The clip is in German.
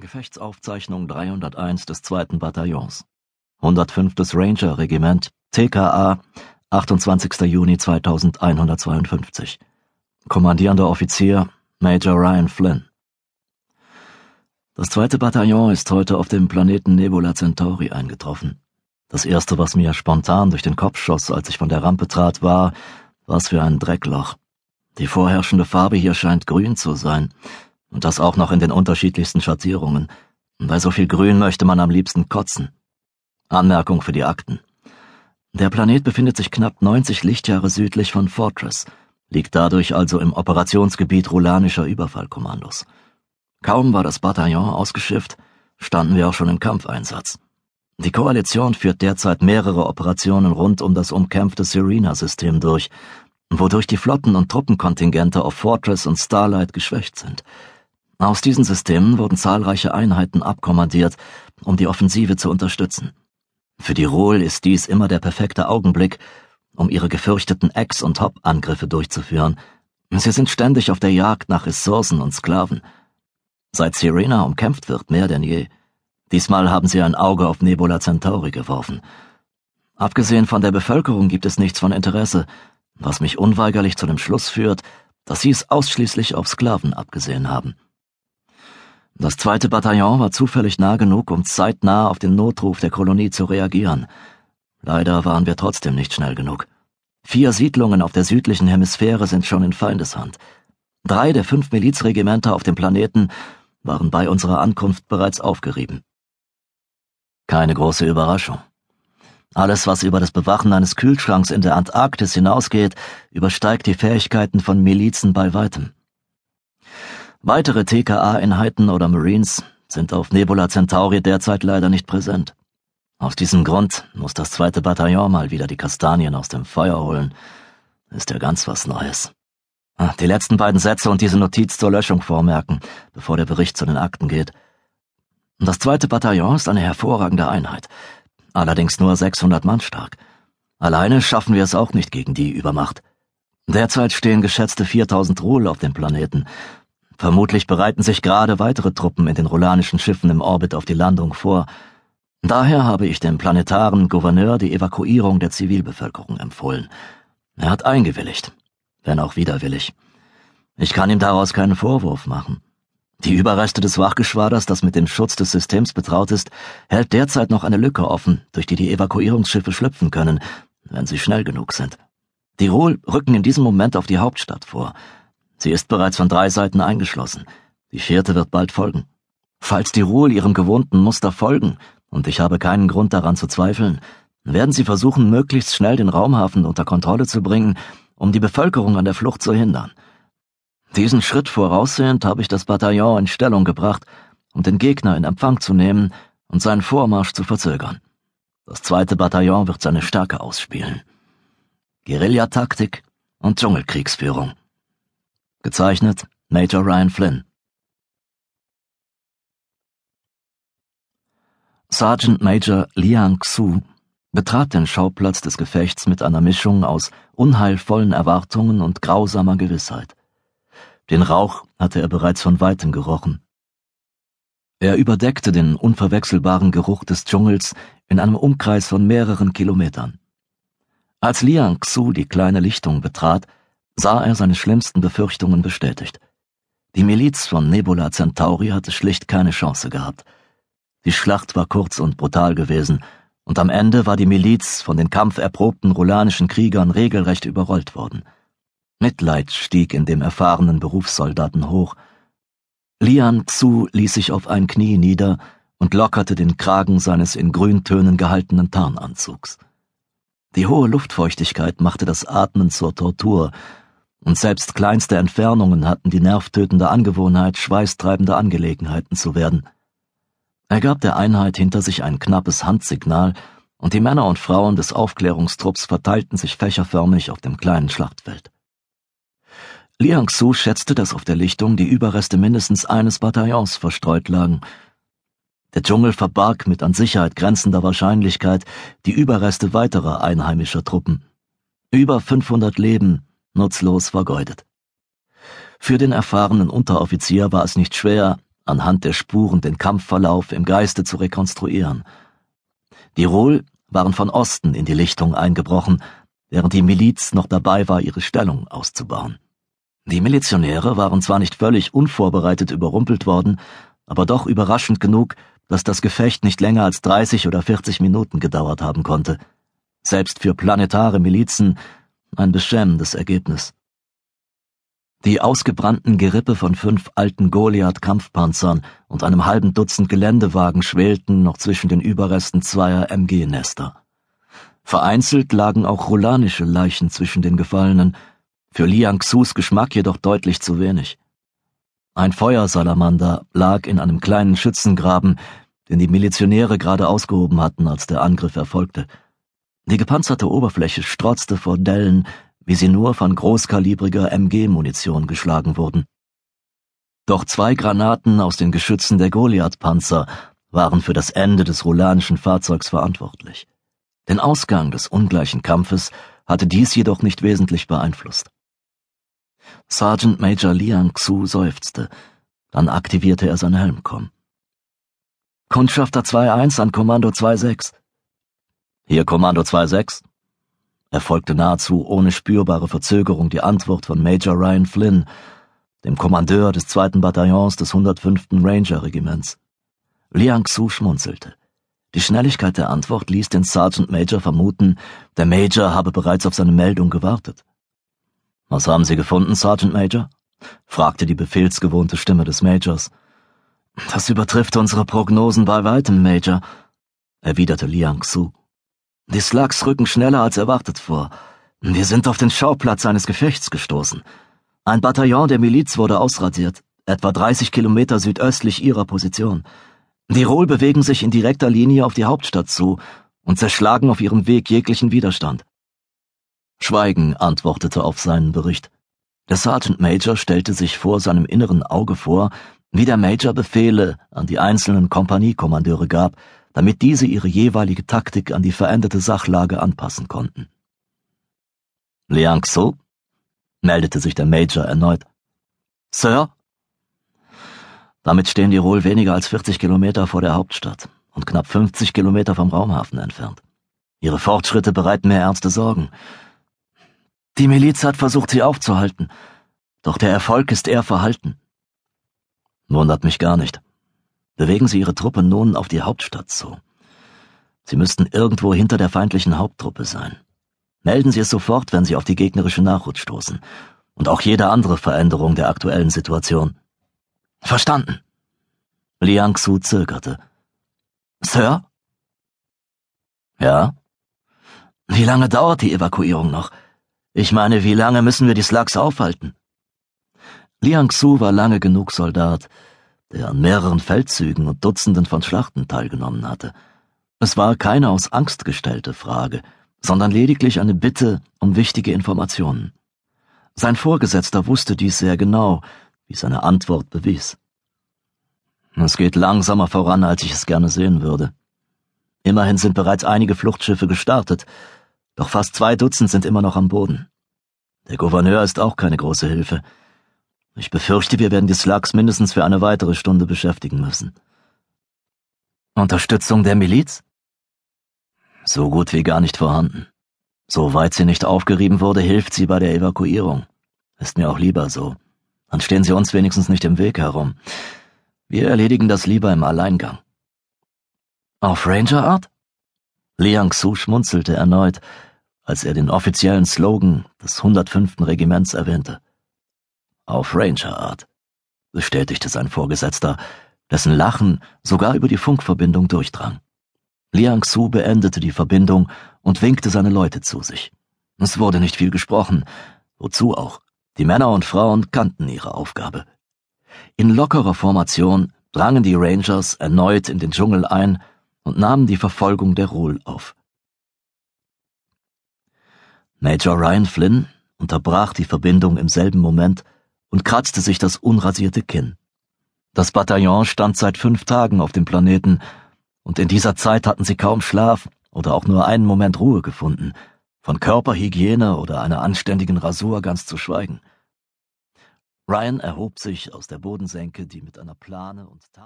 Gefechtsaufzeichnung 301 des 2. Bataillons. 105. Ranger Regiment, TKA, 28. Juni 2152. Kommandierender Offizier Major Ryan Flynn. Das zweite Bataillon ist heute auf dem Planeten Nebula Centauri eingetroffen. Das erste, was mir spontan durch den Kopf schoss, als ich von der Rampe trat, war, was für ein Dreckloch. Die vorherrschende Farbe hier scheint grün zu sein, und das auch noch in den unterschiedlichsten Schattierungen. Bei so viel Grün möchte man am liebsten kotzen. Anmerkung für die Akten. Der Planet befindet sich knapp 90 Lichtjahre südlich von Fortress, liegt dadurch also im Operationsgebiet rulanischer Überfallkommandos. Kaum war das Bataillon ausgeschifft, standen wir auch schon im Kampfeinsatz. Die Koalition führt derzeit mehrere Operationen rund um das umkämpfte Serena-System durch, wodurch die Flotten- und Truppenkontingente auf Fortress und Starlight geschwächt sind. Aus diesen Systemen wurden zahlreiche Einheiten abkommandiert, um die Offensive zu unterstützen. Für die Rohl ist dies immer der perfekte Augenblick, um ihre gefürchteten Ex- und Hop-Angriffe durchzuführen. Sie sind ständig auf der Jagd nach Ressourcen und Sklaven. Seit Serena umkämpft wird, mehr denn je. Diesmal haben sie ein Auge auf Nebula Centauri geworfen. Abgesehen von der Bevölkerung gibt es nichts von Interesse, was mich unweigerlich zu dem Schluss führt, dass sie es ausschließlich auf Sklaven abgesehen haben. Das zweite Bataillon war zufällig nah genug, um zeitnah auf den Notruf der Kolonie zu reagieren. Leider waren wir trotzdem nicht schnell genug. Vier Siedlungen auf der südlichen Hemisphäre sind schon in Feindeshand. Drei der fünf Milizregimenter auf dem Planeten waren bei unserer Ankunft bereits aufgerieben. Keine große Überraschung. Alles, was über das Bewachen eines Kühlschranks in der Antarktis hinausgeht, übersteigt die Fähigkeiten von Milizen bei weitem. Weitere TKA-Einheiten oder Marines sind auf Nebula Centauri derzeit leider nicht präsent. Aus diesem Grund muss das zweite Bataillon mal wieder die Kastanien aus dem Feuer holen. Ist ja ganz was Neues. Ah, die letzten beiden Sätze und diese Notiz zur Löschung vormerken, bevor der Bericht zu den Akten geht. Das zweite Bataillon ist eine hervorragende Einheit, allerdings nur 600 Mann stark. Alleine schaffen wir es auch nicht gegen die Übermacht. Derzeit stehen geschätzte 4000 Ruhl auf dem Planeten Vermutlich bereiten sich gerade weitere Truppen in den rolanischen Schiffen im Orbit auf die Landung vor. Daher habe ich dem planetaren Gouverneur die Evakuierung der Zivilbevölkerung empfohlen. Er hat eingewilligt, wenn auch widerwillig. Ich kann ihm daraus keinen Vorwurf machen. Die Überreste des Wachgeschwaders, das mit dem Schutz des Systems betraut ist, hält derzeit noch eine Lücke offen, durch die die Evakuierungsschiffe schlüpfen können, wenn sie schnell genug sind. Die Ruhl rücken in diesem Moment auf die Hauptstadt vor. Sie ist bereits von drei Seiten eingeschlossen. Die vierte wird bald folgen. Falls die Ruhe ihrem gewohnten Muster folgen, und ich habe keinen Grund daran zu zweifeln, werden sie versuchen, möglichst schnell den Raumhafen unter Kontrolle zu bringen, um die Bevölkerung an der Flucht zu hindern. Diesen Schritt voraussehend habe ich das Bataillon in Stellung gebracht, um den Gegner in Empfang zu nehmen und seinen Vormarsch zu verzögern. Das zweite Bataillon wird seine Stärke ausspielen. Guerillataktik und Dschungelkriegsführung. Gezeichnet Major Ryan Flynn. Sergeant Major Liang Xu betrat den Schauplatz des Gefechts mit einer Mischung aus unheilvollen Erwartungen und grausamer Gewissheit. Den Rauch hatte er bereits von weitem gerochen. Er überdeckte den unverwechselbaren Geruch des Dschungels in einem Umkreis von mehreren Kilometern. Als Liang Xu die kleine Lichtung betrat, sah er seine schlimmsten Befürchtungen bestätigt. Die Miliz von Nebula Centauri hatte schlicht keine Chance gehabt. Die Schlacht war kurz und brutal gewesen, und am Ende war die Miliz von den kampferprobten rolanischen Kriegern regelrecht überrollt worden. Mitleid stieg in dem erfahrenen Berufssoldaten hoch. Lian Zu ließ sich auf ein Knie nieder und lockerte den Kragen seines in Grüntönen gehaltenen Tarnanzugs. Die hohe Luftfeuchtigkeit machte das Atmen zur Tortur, und selbst kleinste Entfernungen hatten die nervtötende Angewohnheit, schweißtreibende Angelegenheiten zu werden. Er gab der Einheit hinter sich ein knappes Handsignal, und die Männer und Frauen des Aufklärungstrupps verteilten sich fächerförmig auf dem kleinen Schlachtfeld. Liang Su schätzte, dass auf der Lichtung die Überreste mindestens eines Bataillons verstreut lagen. Der Dschungel verbarg mit an Sicherheit grenzender Wahrscheinlichkeit die Überreste weiterer einheimischer Truppen. Über 500 Leben, nutzlos vergeudet. Für den erfahrenen Unteroffizier war es nicht schwer, anhand der Spuren den Kampfverlauf im Geiste zu rekonstruieren. Die Rol waren von Osten in die Lichtung eingebrochen, während die Miliz noch dabei war, ihre Stellung auszubauen. Die Milizionäre waren zwar nicht völlig unvorbereitet überrumpelt worden, aber doch überraschend genug, dass das Gefecht nicht länger als 30 oder 40 Minuten gedauert haben konnte. Selbst für planetare Milizen ein beschämendes Ergebnis. Die ausgebrannten Gerippe von fünf alten Goliath-Kampfpanzern und einem halben Dutzend Geländewagen schwelten noch zwischen den Überresten zweier MG-Nester. Vereinzelt lagen auch rolanische Leichen zwischen den Gefallenen, für Liang Xus Geschmack jedoch deutlich zu wenig. Ein Feuersalamander lag in einem kleinen Schützengraben, den die Milizionäre gerade ausgehoben hatten, als der Angriff erfolgte. Die gepanzerte Oberfläche strotzte vor Dellen, wie sie nur von großkalibriger MG-Munition geschlagen wurden. Doch zwei Granaten aus den Geschützen der Goliath-Panzer waren für das Ende des rolanischen Fahrzeugs verantwortlich. Den Ausgang des ungleichen Kampfes hatte dies jedoch nicht wesentlich beeinflusst. Sergeant Major Liang Xu seufzte, dann aktivierte er sein Helmkomm. Kundschafter 2-1 an Kommando 2-6. Hier Kommando 2-6. Erfolgte nahezu ohne spürbare Verzögerung die Antwort von Major Ryan Flynn, dem Kommandeur des zweiten Bataillons des 105. Ranger-Regiments. Liang Xu schmunzelte. Die Schnelligkeit der Antwort ließ den Sergeant Major vermuten, der Major habe bereits auf seine Meldung gewartet. Was haben Sie gefunden, Sergeant Major? fragte die befehlsgewohnte Stimme des Majors. Das übertrifft unsere Prognosen bei weitem, Major, erwiderte Liang Xu. Die Slugs rücken schneller als erwartet vor. Wir sind auf den Schauplatz eines Gefechts gestoßen. Ein Bataillon der Miliz wurde ausradiert, etwa 30 Kilometer südöstlich ihrer Position. Die Rol bewegen sich in direkter Linie auf die Hauptstadt zu und zerschlagen auf ihrem Weg jeglichen Widerstand. Schweigen antwortete auf seinen Bericht. Der Sergeant Major stellte sich vor seinem inneren Auge vor, wie der Major Befehle an die einzelnen Kompaniekommandeure gab, damit diese ihre jeweilige Taktik an die veränderte Sachlage anpassen konnten. Liang Xu? meldete sich der Major erneut. Sir? Damit stehen die Ruhl weniger als 40 Kilometer vor der Hauptstadt und knapp 50 Kilometer vom Raumhafen entfernt. Ihre Fortschritte bereiten mir ernste Sorgen. Die Miliz hat versucht, sie aufzuhalten, doch der Erfolg ist eher verhalten. Wundert mich gar nicht. Bewegen Sie Ihre Truppe nun auf die Hauptstadt zu. Sie müssten irgendwo hinter der feindlichen Haupttruppe sein. Melden Sie es sofort, wenn Sie auf die gegnerische Nachhut stoßen. Und auch jede andere Veränderung der aktuellen Situation. Verstanden. Liang Xu zögerte. Sir? Ja? Wie lange dauert die Evakuierung noch? Ich meine, wie lange müssen wir die Slugs aufhalten? Liang Xu war lange genug Soldat, der an mehreren Feldzügen und Dutzenden von Schlachten teilgenommen hatte. Es war keine aus Angst gestellte Frage, sondern lediglich eine Bitte um wichtige Informationen. Sein Vorgesetzter wusste dies sehr genau, wie seine Antwort bewies. Es geht langsamer voran, als ich es gerne sehen würde. Immerhin sind bereits einige Fluchtschiffe gestartet, doch fast zwei Dutzend sind immer noch am Boden. Der Gouverneur ist auch keine große Hilfe. Ich befürchte, wir werden die Slugs mindestens für eine weitere Stunde beschäftigen müssen. Unterstützung der Miliz? So gut wie gar nicht vorhanden. Soweit sie nicht aufgerieben wurde, hilft sie bei der Evakuierung. Ist mir auch lieber so. Dann stehen sie uns wenigstens nicht im Weg herum. Wir erledigen das lieber im Alleingang. Auf Ranger-Art? Liang Su schmunzelte erneut, als er den offiziellen Slogan des 105. Regiments erwähnte. Auf Ranger-Art, bestätigte sein Vorgesetzter, dessen Lachen sogar über die Funkverbindung durchdrang. Liang Su beendete die Verbindung und winkte seine Leute zu sich. Es wurde nicht viel gesprochen, wozu auch. Die Männer und Frauen kannten ihre Aufgabe. In lockerer Formation drangen die Rangers erneut in den Dschungel ein und nahmen die Verfolgung der Ruhl auf. Major Ryan Flynn unterbrach die Verbindung im selben Moment und kratzte sich das unrasierte Kinn. Das Bataillon stand seit fünf Tagen auf dem Planeten, und in dieser Zeit hatten sie kaum Schlaf oder auch nur einen Moment Ruhe gefunden, von Körperhygiene oder einer anständigen Rasur ganz zu schweigen. Ryan erhob sich aus der Bodensenke, die mit einer Plane und